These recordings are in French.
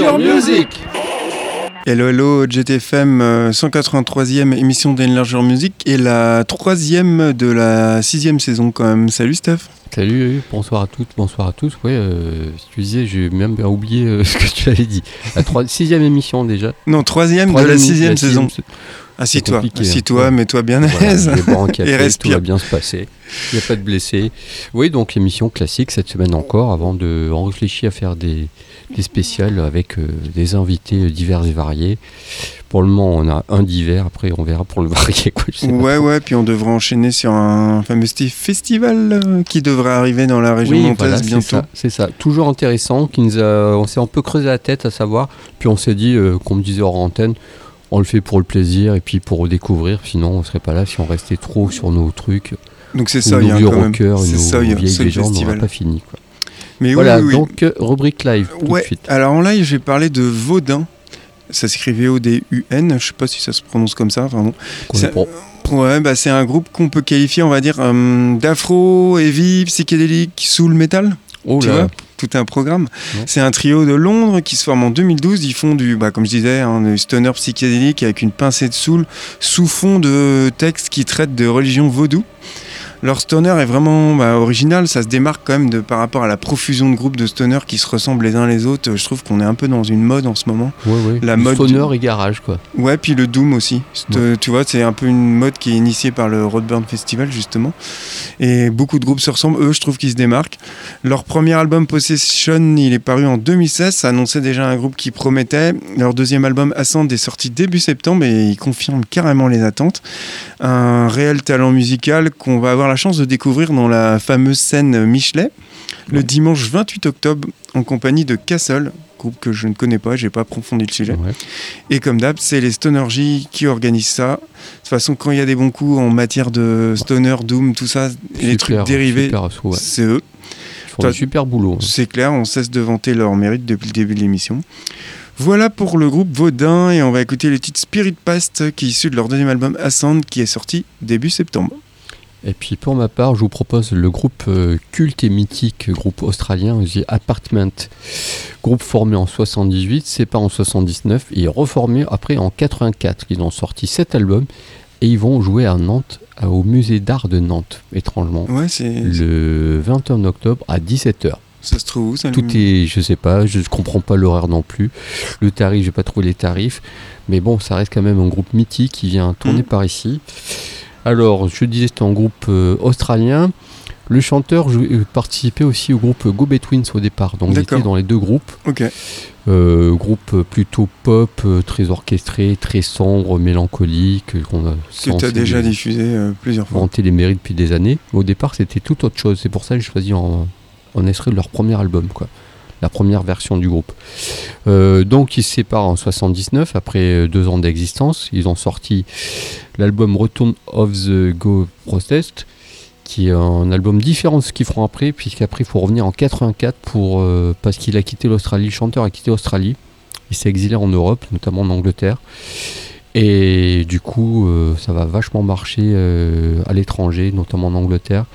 Enlargeur Music Hello, hello, GTFM, 183e émission d'Enlargeur Music et la troisième de la sixième saison quand même. Salut Steph Salut, bonsoir à toutes, bonsoir à tous. Ouais, euh, si tu disais, j'ai même oublié euh, ce que tu avais dit. La trois- sixième émission déjà. Non, troisième, de la sixième la saison. Assis-toi, hein. assis-toi, mets-toi bien à Voilà, l'aise. café, Et respire. Tout va bien se passer. Il n'y a pas de blessés. Oui, donc émission classique cette semaine encore, avant de on réfléchit à faire des, des spéciales avec euh, des invités divers et variés. Pour le moment, on a un divers. Après, on verra pour le varié. Quoi, Ouais, ouais, puis on devrait enchaîner sur un fameux sti- festival euh, qui devrait arriver dans la région Oui, voilà, bientôt. c'est ça. Toujours intéressant. Qui nous a, on s'est un peu creusé la tête à savoir. Puis on s'est dit, euh, qu'on me disait hors antenne, on le fait pour le plaisir et puis pour redécouvrir. Sinon, on serait pas là si on restait trop sur nos trucs. Donc c'est ça, il y a rockers, C'est ça, il y a légendes, on festival. pas fini. Quoi. Mais oui, voilà, oui, oui. donc euh, rubrique live tout Ouais, de suite. alors en live, je vais parler de Vaudin. Ça s'écrivait O-D-U-N, je sais pas si ça se prononce comme ça, prend. Ouais, bah c'est un groupe qu'on peut qualifier, on va dire, euh, d'afro, heavy, psychédélique, soul metal. Oh tu vois tout un programme. Ouais. C'est un trio de Londres qui se forme en 2012. Ils font du, bah, comme je disais, hein, du stoner psychédélique avec une pincée de soul sous fond de textes qui traitent de religion vaudou. Leur stoner est vraiment bah, original, ça se démarque quand même de, par rapport à la profusion de groupes de stoner qui se ressemblent les uns les autres. Je trouve qu'on est un peu dans une mode en ce moment. ouais, ouais. la mode stoner et garage quoi. Ouais, puis le Doom aussi. Tu vois, c'est un peu une mode qui est initiée par le Roadburn Festival, justement. Et beaucoup de groupes se ressemblent. Eux, je trouve qu'ils se démarquent. Leur premier album, Possession, il est paru en 2016. Ça annonçait déjà un groupe qui promettait. Leur deuxième album, Ascend, est sorti début septembre et il confirme carrément les attentes. Un réel talent musical qu'on va avoir la chance de découvrir dans la fameuse scène Michelet le Ouais. dimanche 28 octobre en compagnie de Castle, groupe que je ne connais pas, j'ai pas approfondi le sujet. Ouais. Et comme d'hab, c'est les Stonergy qui organisent ça. De toute façon, quand il y a des bons coups en matière de stoner, doom, tout ça, les trucs Super- dérivés, super ouais. c'est eux. Ils font Toi- du super boulot. hein. C'est clair, on cesse de vanter leur mérite depuis le début de l'émission. Voilà pour le groupe Vaudin et on va écouter le titre Spirit Past qui est issu de leur deuxième album Ascend qui est sorti début septembre. Et puis pour ma part, je vous propose le groupe euh, culte et mythique, groupe australien, The Apartment. Groupe formé en 78, séparé en 79 et reformé après en 84. Ils ont sorti 7 albums et ils vont jouer à Nantes, au musée d'art de Nantes, étrangement, Ouais, c'est le 21 octobre à 17h. ça se trouve où ça Tout est, je sais pas, je ne comprends pas l'horaire non plus. Le tarif, j'ai pas trouvé les tarifs. Mais bon, ça reste quand même un groupe mythique qui vient tourner Mhm. par ici. Alors, je disais, c'était un groupe euh, australien. Le chanteur euh, participait aussi au groupe Go Betweens au départ. Donc, il était dans les deux groupes. Ok. Euh, groupe plutôt pop, très orchestré, très sombre, mélancolique. qu'on a Que tu as déjà diffusé euh, plusieurs fois. vanter les mérites depuis des années. Au départ, c'était tout autre chose. C'est pour ça que j'ai choisi en, en extrait de leur premier album, quoi. La première version du groupe. Euh, donc, ils se séparent en 79, après euh, deux ans d'existence. Ils ont sorti l'album Return of the Go Protest, qui est un album différent de ce qu'ils feront après, puisqu'après, il faut revenir en 84 pour, euh, parce qu'il a quitté l'Australie. Le chanteur a quitté l'Australie. Il s'est exilé en Europe, notamment en Angleterre. Et du coup, euh, ça va vachement marcher euh, à l'étranger, notamment en Angleterre.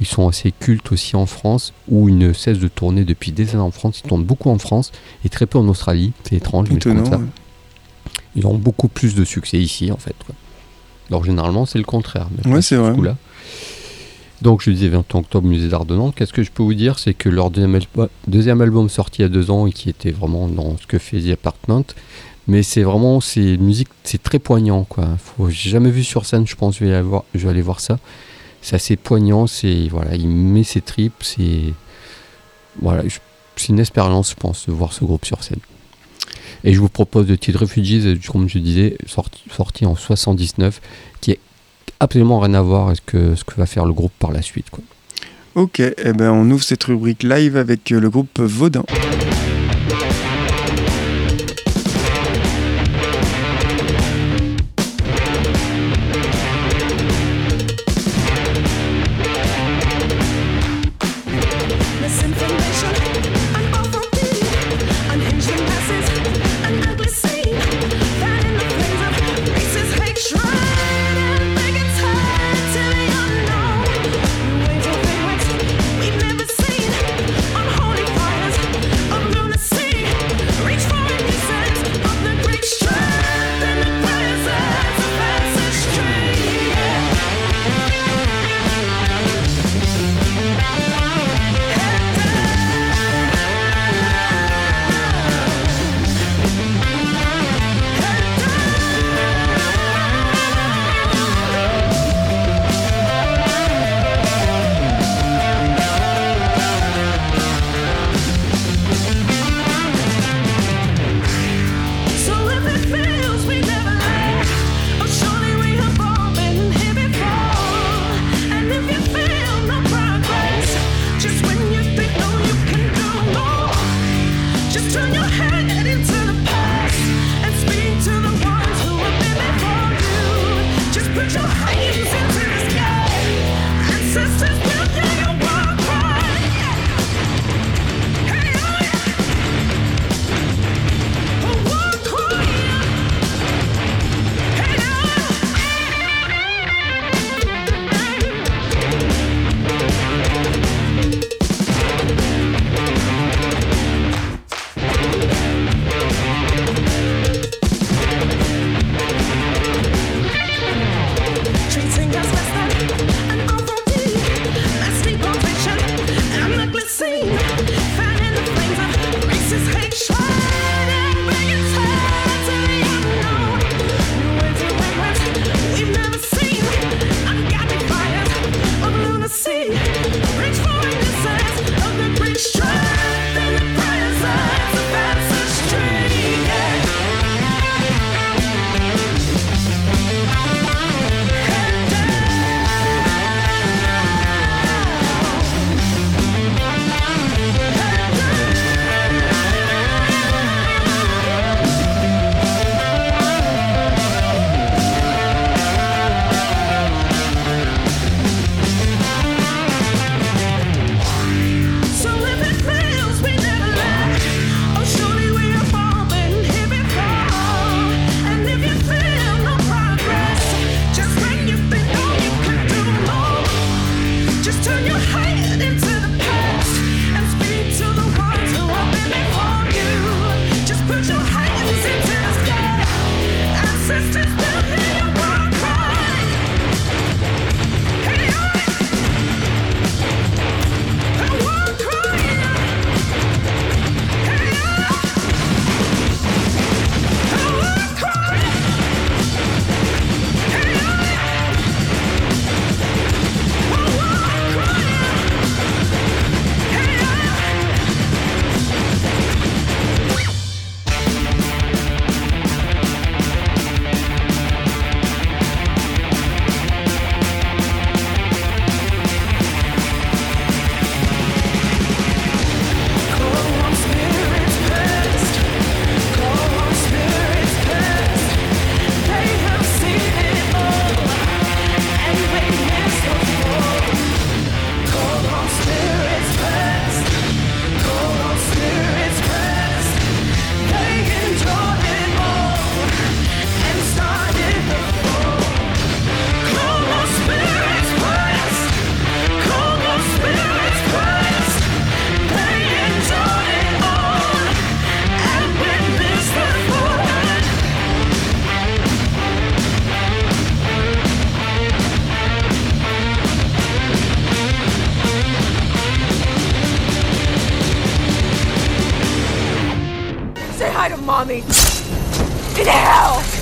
Ils sont assez cultes aussi en France, où ils ne cessent de tourner depuis des années en France. Ils tournent beaucoup en France et très peu en Australie. C'est étrange, mais comme ça. ouais. Ils ont beaucoup plus de succès ici, en fait. quoi. Alors, généralement, c'est le contraire. mais Ouais, c'est ce vrai. Donc, je disais 20 octobre, musée d'art de Nantes. Qu'est-ce que je peux vous dire? C'est que leur deuxième, albu- deuxième album sorti il y a deux ans et qui était vraiment dans ce que fait The Apartment. Mais c'est vraiment, c'est une musique, c'est très poignant, quoi. J'ai jamais vu sur scène, je pense, je vais aller voir, je vais aller voir ça. C'est assez poignant, c'est, voilà, il met ses tripes, c'est, voilà, c'est une expérience, je pense, de voir ce groupe sur scène. Et je vous propose le titre Refugees, euh, comme je disais, sorti, en 79, qui est absolument rien à voir avec ce que, ce que va faire le groupe par la suite. Quoi. Ok, eh ben on ouvre cette rubrique live avec euh, le groupe Vaudin. Mommy. In hell!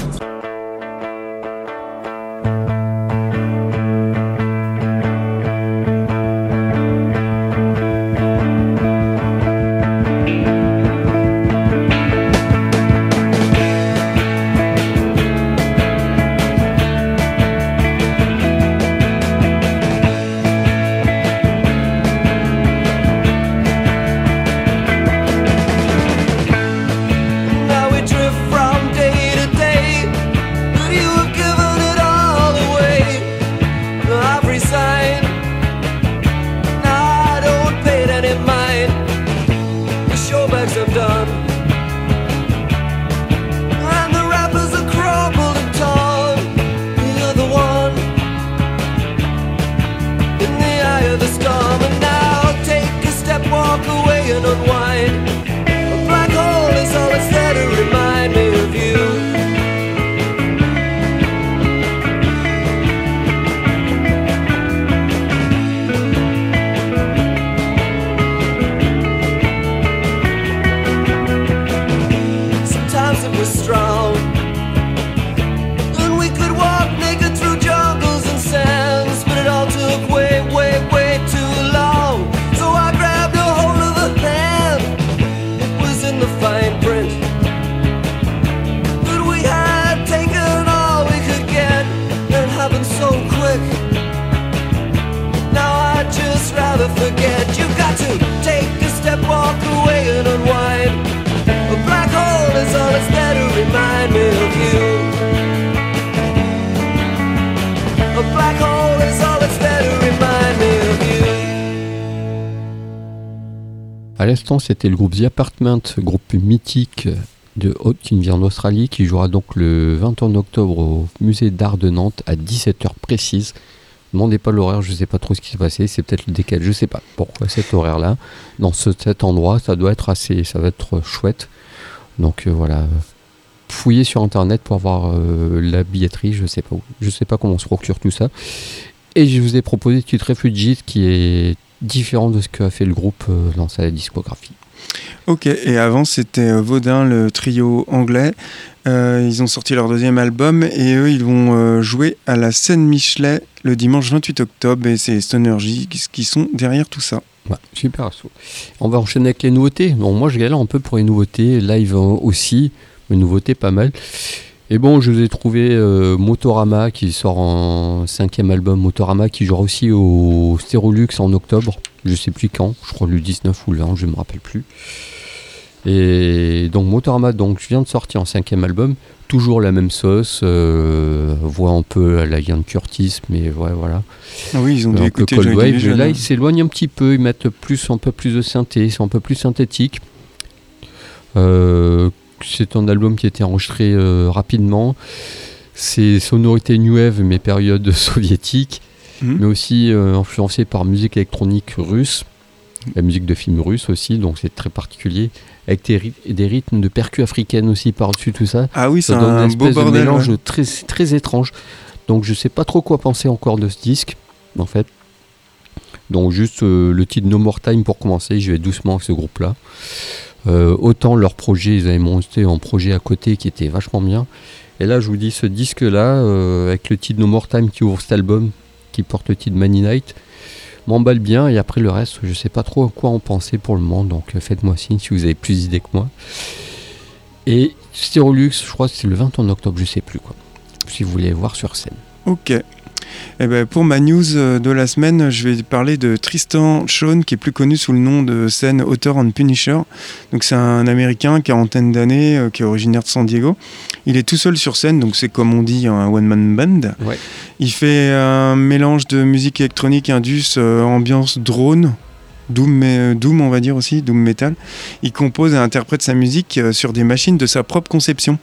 À l'instant, c'était le groupe The Apartment, groupe mythique de Haute qui vient d'Australie, qui jouera donc le 21 octobre au musée d'art de Nantes à 17h précise. Demandez pas l'horaire, je sais pas trop ce qui s'est passé, c'est peut-être le décalage, je sais pas pourquoi cet horaire-là. Dans ce- cet endroit, ça doit être assez, ça va être chouette. Donc euh, voilà, fouillez sur internet pour voir euh, la billetterie, je sais pas où, je sais pas comment on se procure tout ça. Et je vous ai proposé le titre Refugee qui est différent de ce qu'a fait le groupe euh, dans sa discographie. Ok, et avant c'était euh, Vaudin, le trio anglais. Euh, ils ont sorti leur deuxième album et eux ils vont jouer à la scène Michelet le dimanche 28 octobre et c'est Stonergy qui, sont derrière tout ça. Ouais, super assaut. On va enchaîner avec les nouveautés. Bon, moi, je galère un peu pour les nouveautés. Live aussi, les nouveautés pas mal. Et bon, je vous ai trouvé euh, Motorama qui sort en cinquième album. Motorama qui jouera aussi au Stérolux en octobre. Je sais plus quand. Je crois le 19 ou le 20, je me rappelle plus. Et donc Motorama, donc je viens de sortir en cinquième album. Toujours la même sauce. Euh, voix un peu à la Ian Curtis, mais ouais, voilà. Ah oui, ils ont dû écouter Cold Wave. Là, ils s'éloignent un petit peu, ils mettent plus, un peu plus de synthé, ils sont un peu plus synthétiques. Euh, c'est un album qui a été enregistré euh, rapidement. C'est sonorité new wave, mais période soviétique, Mhm. mais aussi euh, influencé par musique électronique russe, la musique de films russes aussi, donc c'est très particulier, avec des, ryth- des rythmes de percus africaines aussi par-dessus tout ça. Ah oui, c'est un une beau de mélange ouais. très, très étrange. Donc je sais pas trop quoi penser encore de ce disque, en fait. Donc juste euh, le titre No More Time pour commencer, je vais doucement avec ce groupe-là. Euh, autant leur projet, ils avaient monté un projet à côté qui était vachement bien. Et là, je vous dis, ce disque-là, euh, avec le titre No More Time qui ouvre cet album, qui porte le titre Money Night, m'emballe bien. Et après le reste, je sais pas trop à quoi en penser pour le moment. Donc euh, faites-moi signe si vous avez plus d'idées que moi. Et Stérolux, je crois que c'est le 21 octobre, je sais plus quoi. Si vous voulez voir sur scène. Ok. Eh ben, pour ma news euh, de la semaine, je vais parler de Tristan Shawn, qui est plus connu sous le nom de scène Author and Punisher. Donc c'est un Américain, quarantaine d'années, euh, qui est originaire de San Diego. Il est tout seul sur scène, donc c'est comme on dit un one-man band. Ouais. Il fait un mélange de musique électronique, indus, euh, ambiance drone. Doom, Doom, on va dire aussi, Doom Metal. Il compose et interprète sa musique sur des machines de sa propre conception.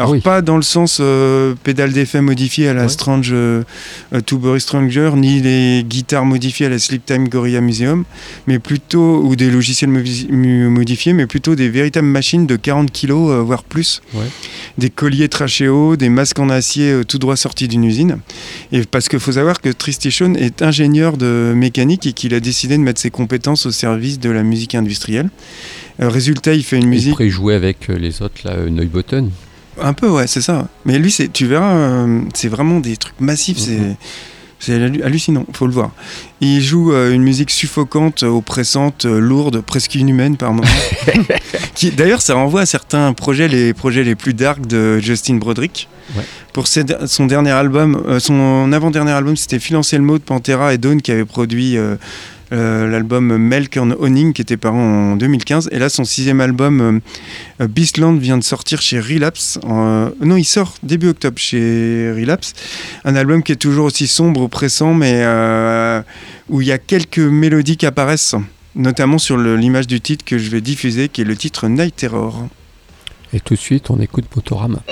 Alors, oui. pas dans le sens euh, pédale d'effet modifié à la Ouais. Strange euh, euh, Tubury Stranger, ni les guitares modifiées à la Sleep Time Gorilla Museum, mais plutôt, ou des logiciels modifiés, mais plutôt des véritables machines de 40 kg, euh, voire plus. Ouais. Des colliers trachéaux, des masques en acier euh, tout droit sortis d'une usine. Et parce qu'il faut savoir que Tristation est ingénieur de mécanique et qu'il a décidé de mettre ses compétences au service de la musique industrielle. Résultat, il fait une Il musique. pourrait jouer avec les autres, là, Neubotten. Un peu, ouais, c'est ça. Mais lui, c'est, tu verras, euh, c'est vraiment des trucs massifs. C'est, Mhm. c'est hallu- hallucinant, faut le voir. Il joue euh, une musique suffocante, oppressante, euh, lourde, presque inhumaine par moments. Qui, d'ailleurs, ça renvoie à certains projets, les projets les plus dark de Justin Broderick. Ouais. Pour ses- son dernier album, euh, son avant-dernier album, c'était Phil Anselmo de Pantera et Dawn qui avait produit l'album Melk and Owning qui était paru en 2015. Et là, son sixième album, euh, euh, Beastland, vient de sortir chez Relapse. non, il sort début octobre chez Relapse. Un album qui est toujours aussi sombre, oppressant, mais euh, où il y a quelques mélodies qui apparaissent, notamment sur l'image du titre que je vais diffuser, qui est le titre Night Terror. Et tout de suite, on écoute Motorama.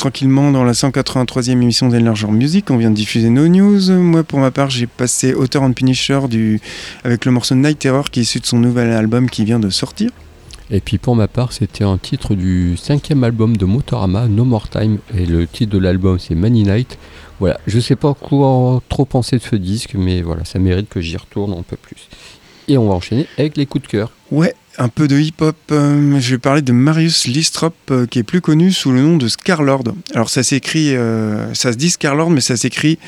Tranquillement dans la 183e émission d'Enlarger Music. On vient de diffuser nos news. Moi, pour ma part, j'ai passé Author and Punisher du... avec le morceau Night Terror qui est issu de son nouvel album qui vient de sortir. Et puis pour ma part, c'était un titre du cinquième album de Motorama, No More Time. Et le titre de l'album, c'est Money Night. Voilà, je sais pas quoi trop penser de ce disque, mais voilà, ça mérite que j'y retourne un peu plus. Et on va enchaîner avec les coups de cœur. Ouais, un peu de hip-hop. euh, je vais parler de Marius Listrop, euh, qui est plus connu sous le nom de Scarlord. Alors ça s'écrit, euh, ça se dit Scarlord, mais ça s'écrit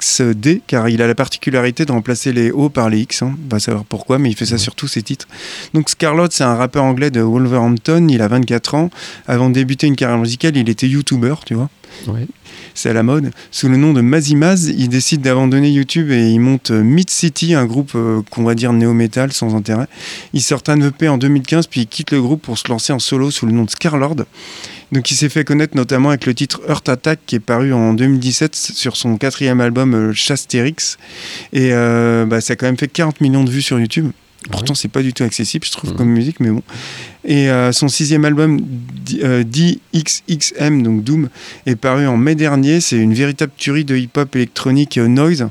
S-K-A-R-L-X-D, car il a la particularité de remplacer les O par les X. Hein. On va savoir pourquoi, mais il fait ça sur tous ses titres. Donc Scarlord, c'est un rappeur anglais de Wolverhampton. Il a 24 ans. Avant de débuter une carrière musicale, il était YouTuber, tu vois. Ouais. c'est à la mode. Sous le nom de Mazimaz, il décide d'abandonner YouTube et il monte euh, Mid City, un groupe euh, qu'on va dire néo-metal sans intérêt. Il sort un EP en 2015 puis il quitte le groupe pour se lancer en solo sous le nom de Scarlord. Donc il s'est fait connaître notamment avec le titre Earth Attack qui est paru en 2017 sur son quatrième album euh, Chastérix. Et euh, bah, ça a quand même fait 40 millions de vues sur YouTube. Pourtant, c'est pas du tout accessible, je trouve, Mhm. comme musique, mais bon. Et euh, son sixième album, D- euh, DXXM, donc Doom, est paru en mai dernier. C'est une véritable tuerie de hip-hop électronique euh, noise.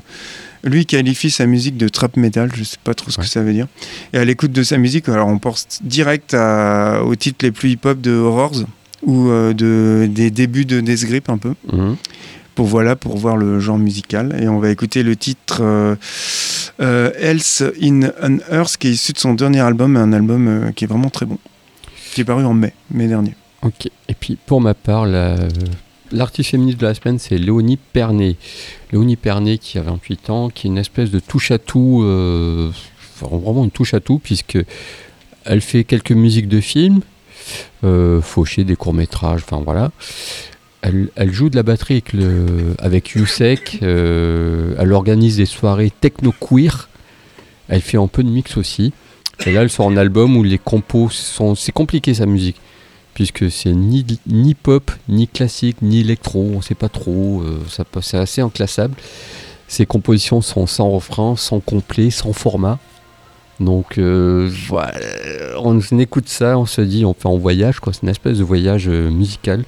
Lui qualifie sa musique de trap metal, je sais pas trop ce Ouais. que ça veut dire. Et à l'écoute de sa musique, alors on pense direct à- aux titres les plus hip-hop de Horrors ou euh, de, des débuts de Death Grip un peu Mhm. pour voilà pour voir le genre musical et on va écouter le titre euh, euh, Else in an Earth qui est issu de son dernier album un album qui est vraiment très bon qui est paru en mai mai dernier Ok. Et puis pour ma part, la- l'artiste féministe de la semaine, c'est Léonie Pernet. Léonie Pernet qui a 28 ans, qui est une espèce de touche-à-tout, euh, enfin, vraiment une touche-à-tout, puisque elle fait quelques musiques de films, euh, faucher des courts-métrages, enfin voilà. Elle, joue de la batterie avec, le, euh, elle organise des soirées techno-queer, elle fait un peu de mix aussi. Et là, elle sort un album où les compos sont... C'est compliqué sa musique puisque c'est ni, pop, ni classique, ni électro, on sait pas trop, euh, c'est assez inclassable. Ses compositions sont sans refrain, sans complet, sans format. Donc euh, voilà, on écoute ça, on se dit, on fait en voyage, quoi. C'est une espèce de voyage euh, musical.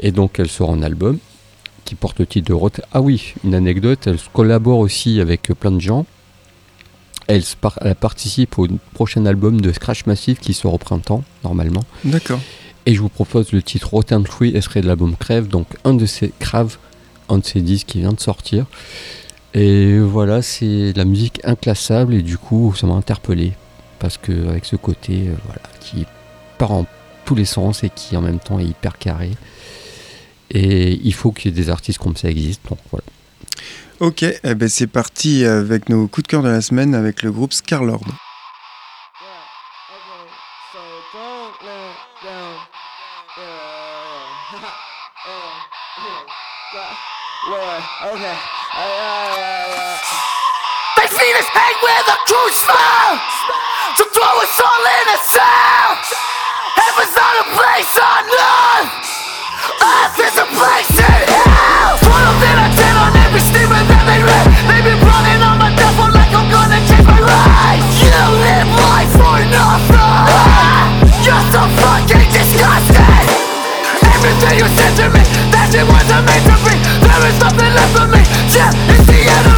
Et donc elle sort un album qui porte le titre de Rot. Ah oui, une anecdote, elle collabore aussi avec plein de gens. Elle, participe au prochain album de Scratch Massive qui sort au printemps, normalement. d'accord Et je vous propose le titre Rotten Tree, extrait de l'album Crève, donc un de ces Crave, un de ces disques qui vient de sortir. Et voilà, c'est la musique inclassable et du coup, ça m'a interpellé parce que avec ce côté, euh, voilà, qui part en tous les sens et qui en même temps est hyper carré. Et il faut qu'il y ait des artistes comme ça existent. Donc voilà. ok eh ben, c'est parti avec nos coups de cœur de la semaine avec le groupe Scarlord us hang with a true to throw us all in a cell. Heaven's not a place on earth. Earth is a place in hell. Twelve in a ten on every statement that they read. They've been running on my devil like I'm gonna change my life. You live life for nothing. You're so fucking disgusting. Everything you said to me, that shit wasn't meant to be. There is nothing left for me. Yeah, it's the end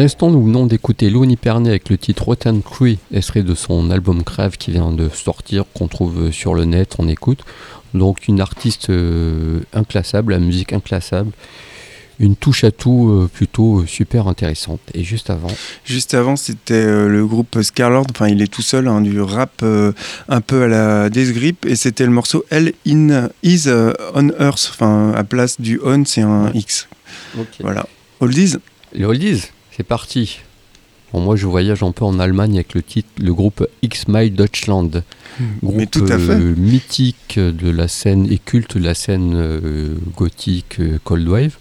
l'instant, nous venons d'écouter Louis Pernet avec le titre Rotten Crue, extrait de son album Crave qui vient de sortir, qu'on trouve sur le net, on écoute. Donc une artiste euh, inclassable, la musique inclassable, une touche à tout euh, plutôt euh, super intéressante. Et juste avant, Juste avant, c'était euh, le groupe Scarlord. Enfin, il est tout seul, hein, du rap un peu à la Death Grip. Et c'était le morceau Hell in Is on Earth. Enfin, à place du on, c'est un X. Voilà. Oldies les oldies, c'est parti. Bon, moi, je voyage un peu en Allemagne avec le titre, le groupe X My Deutschland. Groupe Mais tout à fait. euh, mythique de la scène et culte de la scène euh, gothique euh, Cold Wave.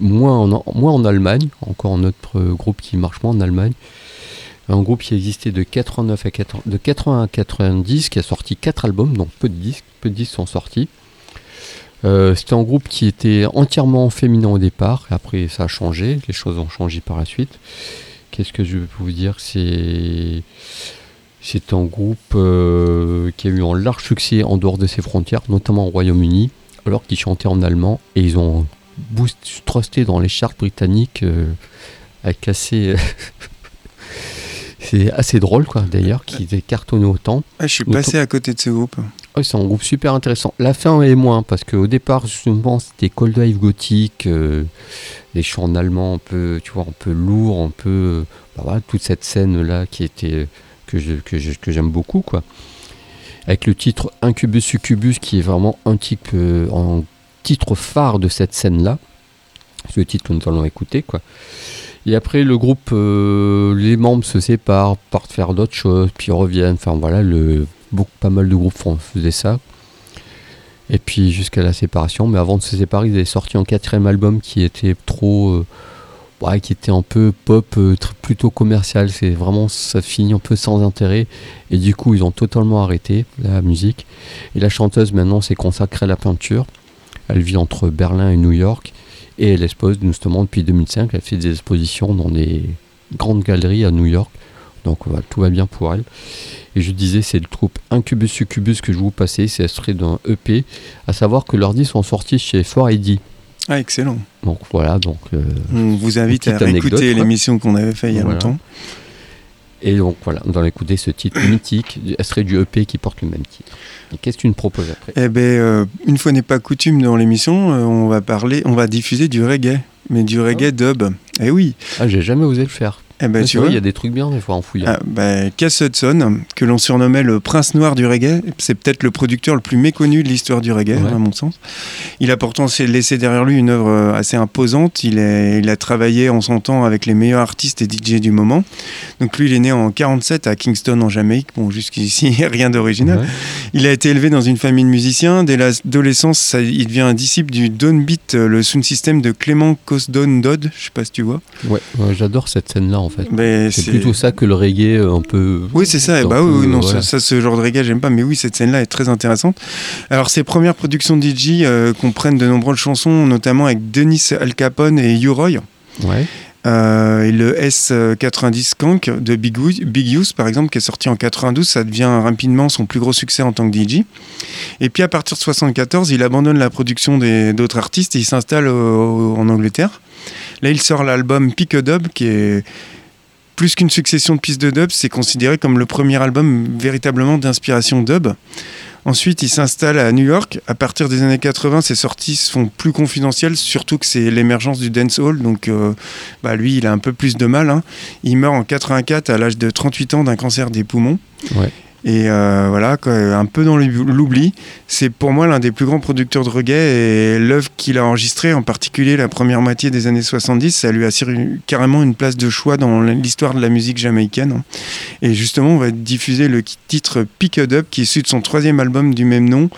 Moins, en, moins en Allemagne, encore un autre groupe qui marche moins en Allemagne. Un groupe qui existait de 89 à 80, de 80 à 90, qui a sorti 4 albums, donc peu de disques, peu de disques sont sortis. Euh, C'était un groupe qui était entièrement féminin au départ, après ça a changé, les choses ont changé par la suite. Qu'est-ce que je peux vous dire? C'est c'est un groupe euh, qui a eu un large succès en dehors de ses frontières, notamment au Royaume-Uni, alors qu'ils chantaient en allemand et ils ont boost, trusté dans les charts britanniques euh, avec assez. C'est assez drôle, quoi, d'ailleurs, qu'ils aient cartonné autant. Ah, Je suis Autant- passé à côté de ce groupe. Ouais, c'est un groupe super intéressant. La fin est moins, parce qu'au départ, justement, c'était Cold Wave gothique, euh, des chants en allemand un peu, tu vois, un peu lourd, un peu. euh, bah voilà, toute cette scène-là qui était. que je- que je- que j'aime beaucoup, quoi. Avec le titre Incubus Succubus, qui est vraiment un euh, un titre phare de cette scène-là. Le titre nous allons écouter, quoi. Et après, le groupe, euh, les membres se séparent, partent faire d'autres choses, puis reviennent. Enfin voilà, le, beaucoup, pas mal de groupes faisaient ça. Et puis jusqu'à la séparation. Mais avant de se séparer, ils avaient sorti un quatrième album qui était trop. euh, ouais, qui était un peu pop, euh, plutôt commercial. C'est vraiment, ça finit un peu sans intérêt. Et du coup, ils ont totalement arrêté la musique. Et la chanteuse maintenant s'est consacrée à la peinture. Elle vit entre Berlin et New York. Et elle expose justement depuis 2005. Elle fait des expositions dans des grandes galeries à New York. Donc tout va bien pour elle. Et je disais, c'est le groupe Incubus Succubus que je vous passais. C'est extrait d'un EP. À savoir que leurs disques sont sortis chez 4AD. Ah, excellent. Donc voilà, donc. euh, On vous invite à quoi. l'émission qu'on avait fait il y a Voilà. longtemps. Et donc voilà, nous allons écouter ce titre mythique, extrait du EP qui porte le même titre. Et qu'est-ce que tu nous proposes après? Eh ben, euh, une fois n'est pas coutume dans l'émission, euh, on va parler, on va diffuser du reggae, mais du reggae dub. Eh oui. Ah, j'ai jamais osé le faire. Eh ben, tu vois. il y a des trucs bien des fois en fouillant. Ah, bah, Cass Hudson, que l'on surnommait le prince noir du reggae, c'est peut-être le producteur le plus méconnu de l'histoire du reggae, Ouais. à mon sens. Il a pourtant laissé derrière lui une œuvre euh, assez imposante. Il, est- il a travaillé en son temps avec les meilleurs artistes et DJ du moment. Donc lui, il est né en 47 à Kingston, en Jamaïque. Bon, jusqu'ici, rien d'original. Ouais. Il a été élevé dans une famille de musiciens. Dès l'adolescence, il devient un disciple du Downbeat, euh, le sound system de Clément Cosdon Dodd. Je sais pas si tu vois. Ouais, ouais, j'adore cette scène-là en fait. C'est plutôt ça que le reggae euh, un peu. Oui, c'est ça. Bah oui, peu, non, voilà. ça, ça, ce genre de reggae, j'aime pas. Mais oui, cette scène-là est très intéressante. Alors, ses premières productions de DJ euh, comprennent de nombreuses chansons, notamment avec Denis Al Capone et U-Roy. Ouais. Euh, et le S90 Skank de Big, Big Youth, par exemple, qui est sorti en 92, ça devient rapidement son plus gros succès en tant que DJ. Et puis à partir de 74, il abandonne la production d'autres artistes et il s'installe en Angleterre. Là, il sort l'album Pick a Dub, qui est plus qu'une succession de pistes de dub, c'est considéré comme le premier album véritablement d'inspiration dub. Ensuite, il s'installe à New York. À partir des années 80, ses sorties se font plus confidentielles, surtout que c'est l'émergence du dancehall. Donc, euh, bah, lui, il a un peu plus de mal. hein. Il meurt en 84 à l'âge de 38 ans d'un cancer des poumons. Et euh, voilà, quoi, un peu dans l'oubli. C'est pour moi l'un des plus grands producteurs de reggae et l'œuvre qu'il a enregistrée, en particulier la première moitié des années 70, ça lui assure carrément une place de choix dans l'histoire de la musique jamaïcaine. Et justement, on va diffuser le titre Pick It Up qui est issu de son troisième album du même nom,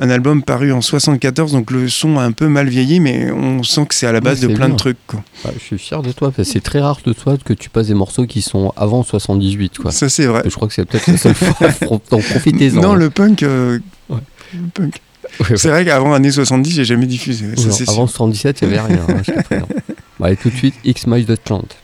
un album paru en 74, donc le son a un peu mal vieilli, mais on sent que c'est à la base de plein bien. de trucs. quoi. Ouais, je suis fier de toi. C'est très rare de toi que tu passes des morceaux qui sont avant 78. Quoi. Ça, c'est vrai. Je crois que c'est peut-être la seule fois. Donc profitez-en. Non, le punk. euh, Ouais. le punk. Ouais, C'est vrai qu'avant l'année 70, j'ai jamais diffusé. ça, Non, c'est avant sûr. 77, il n'y avait rien. hein. Bon, allez, tout de suite, X Miles de 30.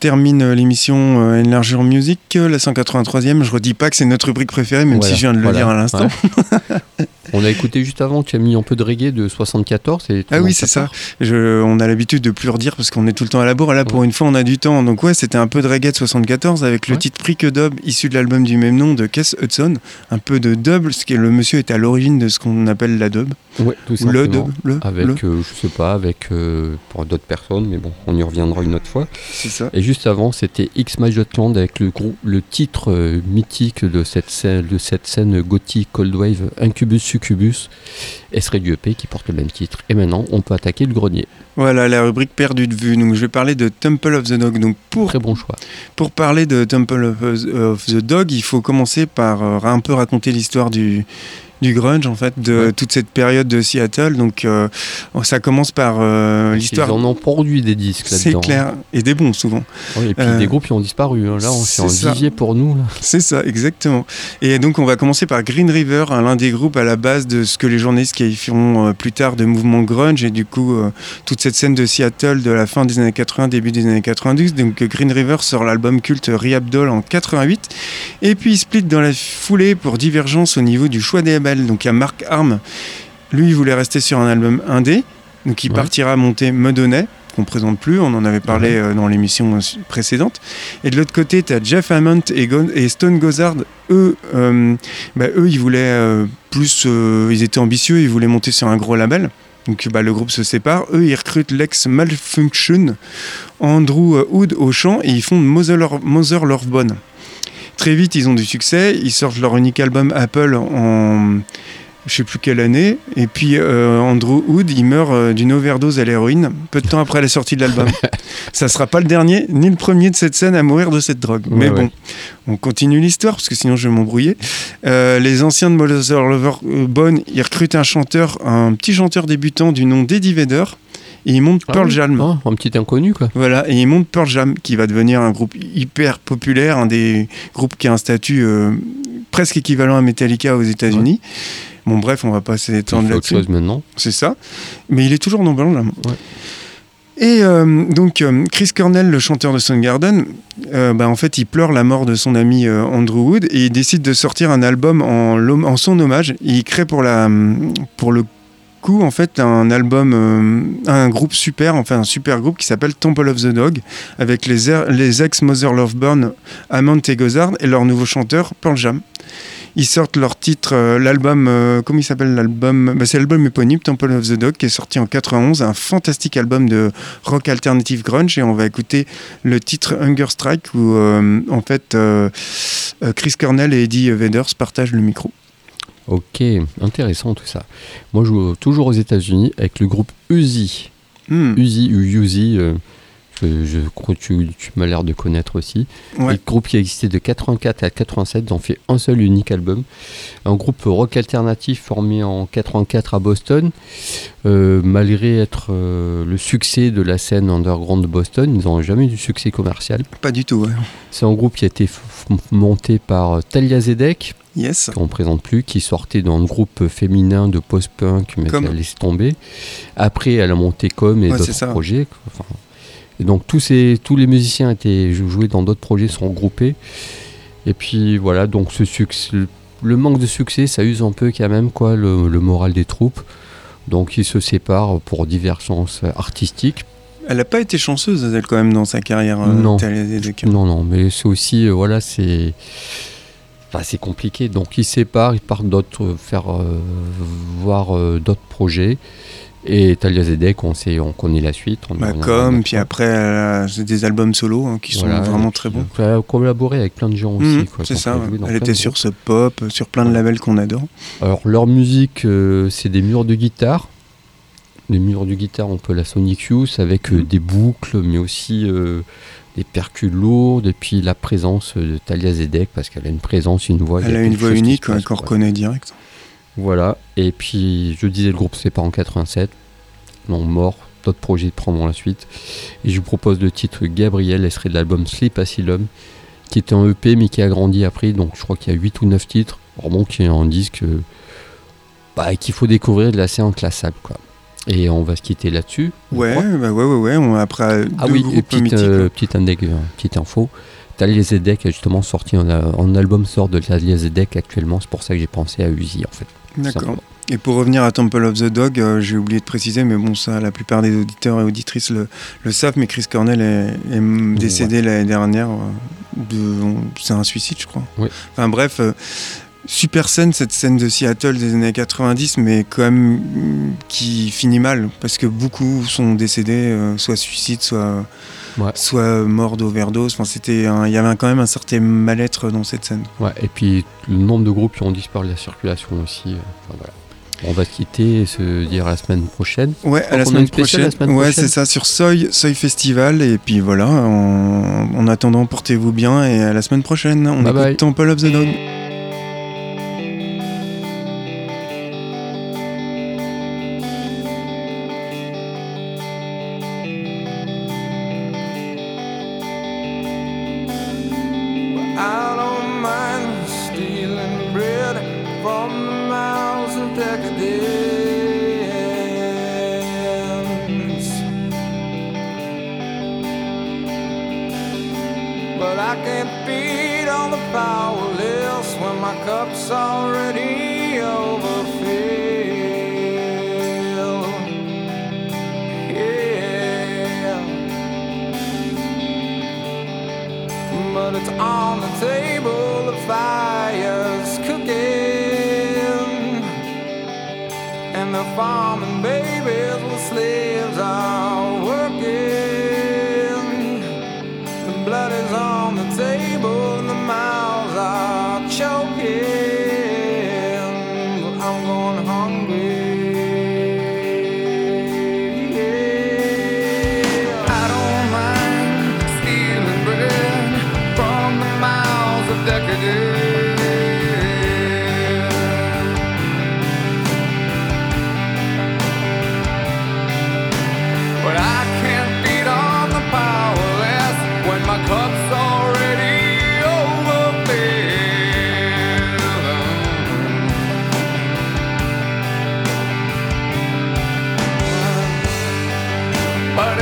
Termine euh, l'émission euh, Enlargeur Music, euh, la 183e. Je redis pas que c'est notre rubrique préférée, même Voilà, si je viens de le voilà, dire à l'instant. ouais. On a écouté juste avant, tu as mis un peu de reggae de 74. et Ah oui, c'est ça. Je- on a l'habitude de plus redire parce qu'on est tout le temps à la bourre. Là, pour Ouais. une fois, on a du temps. Donc, ouais, c'était un peu de reggae de 74 avec le Ouais. titre Prick Dub issu de l'album du même nom de Cass Hudson. Un peu de dub, ce qui est le monsieur est à l'origine de ce qu'on appelle la dub. Ouais, tout Ou le dub. Le, Avec, le. euh, je sais pas, avec euh, pour d'autres personnes, mais bon, on y reviendra une autre fois. C'est ça. Et juste avant, c'était X Majotland avec le groupe, le titre euh, mythique de cette scène, de cette scène gothique Cold Wave, Incubus Succubus, et serait du EP qui porte le même titre. Et maintenant, on peut attaquer le grenier. Voilà, la rubrique perdue de vue. Donc, je vais parler de Temple of the Dog. Donc, pour Très bon choix. Pour parler de Temple of, of the Dog, il faut commencer par euh, un peu raconter l'histoire du, du grunge, en fait, de Ouais. toute cette période de Seattle. Donc, euh, ça commence par euh, l'histoire. Ils en ont produit des disques C'est là-dedans. clair, et des bons souvent. Ouais, et puis Euh, des groupes qui ont disparu. hein. Là, on c'est c'est en vivier pour nous. C'est ça, exactement. Et donc, on va commencer par Green River, hein, l'un des groupes à la base de ce que les journalistes qualifieront euh, plus tard de mouvement grunge, et du coup, toute cette scène de Seattle de la fin des années 80, début des années 90. Donc, Green River sort l'album culte Rehab Doll en 88, et puis il split dans la foulée pour divergence au niveau du choix des Donc, il y a Mark Arm, lui, il voulait rester sur un album indé, donc il Ouais. partira monter Medonnet qu'on présente plus, on en avait parlé Ouais. euh, dans l'émission euh, précédente. Et de l'autre côté, tu as Jeff Hammond et, Stone Gossard. Eux, euh, bah, eux, ils voulaient euh, plus. ils étaient ambitieux, ils voulaient monter sur un gros label. Donc bah, le groupe se sépare. Eux, ils recrutent l'ex Malfunction, Andrew Hood au chant, et ils font Mother, Mother Love Bone. Très vite, ils ont du succès. Ils sortent leur unique album Apple en je sais plus quelle année. Et puis euh, Andrew Hood, il meurt euh, d'une overdose à l'héroïne peu de temps après la sortie de l'album. Ça sera pas le dernier ni le premier de cette scène à mourir de cette drogue. Ouais, Mais ouais. bon, on continue l'histoire parce que sinon je vais m'embrouiller. Euh, les anciens de Mother Lover Bone, ils recrutent un chanteur, un petit chanteur débutant du nom d'Eddie Vedder. Et ils montent Ah Pearl oui. Jam. Ah, un petit inconnu, quoi. Voilà, et ils montent Pearl Jam, qui va devenir un groupe hyper populaire, un des groupes qui a un statut euh, presque équivalent à Metallica aux États-Unis. Bon, bref, on va pas s'étendre là-dessus. chose maintenant. C'est ça. Mais il est toujours dans Pearl Jam. Ouais. Et euh, donc, euh, Chris Cornell, le chanteur de Soundgarden, euh, bah, en fait, il pleure la mort de son ami Andrew Wood et il décide de sortir un album en, en son hommage. Il crée pour, la, pour le en fait, un album, euh, un groupe super, enfin un super groupe qui s'appelle Temple of the Dog, avec les, er- les ex-Mother Love Bone, Amant et Gossard, et leur nouveau chanteur, Pearl Jam. Ils sortent leur titre, euh, l'album, euh, comment il s'appelle l'album? Bah, C'est l'album éponyme, Temple of the Dog, qui est sorti en 91, un fantastique album de rock alternative grunge, et on va écouter le titre Hunger Strike, où en fait Chris Cornell et Eddie Vedder partagent le micro. Ok, intéressant tout ça. Moi, je joue toujours aux États-Unis avec le groupe Uzi. Hmm, Uzi ou Uzi, euh, je, je crois que tu, tu m'as l'air de connaître aussi. Ouais. Un groupe qui a existé de 84 à 87, ils ont fait un seul unique album. Un groupe rock alternatif formé en 84 à Boston. Euh, malgré être euh, le succès de la scène underground de Boston, ils n'ont jamais eu du succès commercial. Pas du tout, ouais. C'est un groupe qui a été monté par Talia Zedek, Yes. qu'on ne présente plus, qui sortait d'un groupe féminin de post-punk, mais qui a laissé tomber. Après, elle a monté comme et Ouais, d'autres projets. Enfin, et donc, tous, ces, tous les musiciens étaient joués dans d'autres projets, sont regroupés. Et puis, voilà, donc ce succès, le, manque de succès, ça use un peu quand même quoi, le, le moral des troupes. Donc, ils se séparent pour divergences artistiques. Elle n'a pas été chanceuse, elle, quand même, dans sa carrière. euh, Non. Non, non, mais c'est aussi, euh, voilà, c'est. Enfin, c'est compliqué. Donc, ils se séparent, ils partent d'autres, euh, faire euh, voir d'autres projets. Et Talia Zedek, on, sait, on connaît la suite. On Bah, comme, puis après, a- c'est des albums solo hein, qui sont vraiment très bons. Elle a collaboré avec plein de gens Mhm, aussi. c'est ça, ouais. elle était de sur ce pop, sur plein de labels qu'on adore. Alors, leur musique, euh, c'est des murs de guitare. Des murs de guitare, on peut la Sonic Youth avec euh, des boucles, mais aussi euh, des percus lourdes. Et puis la présence de Talia Zedek, parce qu'elle a une présence, une voix. Elle a une voix unique ouais, qu'on reconnaît direct. Voilà. Et puis, je disais, le groupe se sépare en 87. Non, mort. D'autres projets prendront la suite. Et je vous propose le titre Gabriel, elle serait de l'album Sleep Asylum, qui était un EP, mais qui a grandi après. Donc, je crois qu'il y a 8 ou 9 titres. Alors, bon, qui est un disque euh, bah, qu'il faut découvrir de la scène inclassable, quoi. Et on va se quitter là-dessus. Ouais, bah ouais, ouais, ouais. On, après Ah deux oui, et petite, euh, petite, indec- euh, petite info. Talia Zedek a justement sorti un, un album sort de Talia Zedek actuellement, c'est pour ça que j'ai pensé à Uzi en fait. D'accord. Et pour revenir à Temple of the Dog, euh, j'ai oublié de préciser, mais bon, ça, la plupart des auditeurs et auditrices le, le savent, mais Chris Cornell est, est m- Ouais. décédé l'année dernière. euh, de, c'est un suicide, je crois. Enfin bref, euh, super scène, cette scène de Seattle des années 90, mais quand même mm, qui finit mal, parce que beaucoup sont décédés, euh, soit suicide, soit, Ouais. soit morts d'overdose. Enfin, c'était il y avait quand même un certain mal-être dans cette scène. Ouais, et puis le nombre de groupes qui ont disparu de la circulation aussi. euh, enfin, voilà. On va se quitter et se dire à la semaine prochaine. Ouais, à la semaine prochaine. la semaine ouais, c'est ça, sur Soy, Soy Festival. Et puis voilà, en, en attendant, portez-vous bien et à la semaine prochaine. On Bye écoute bye. Temple of the Dog.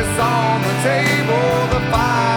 It's on the table, the fire.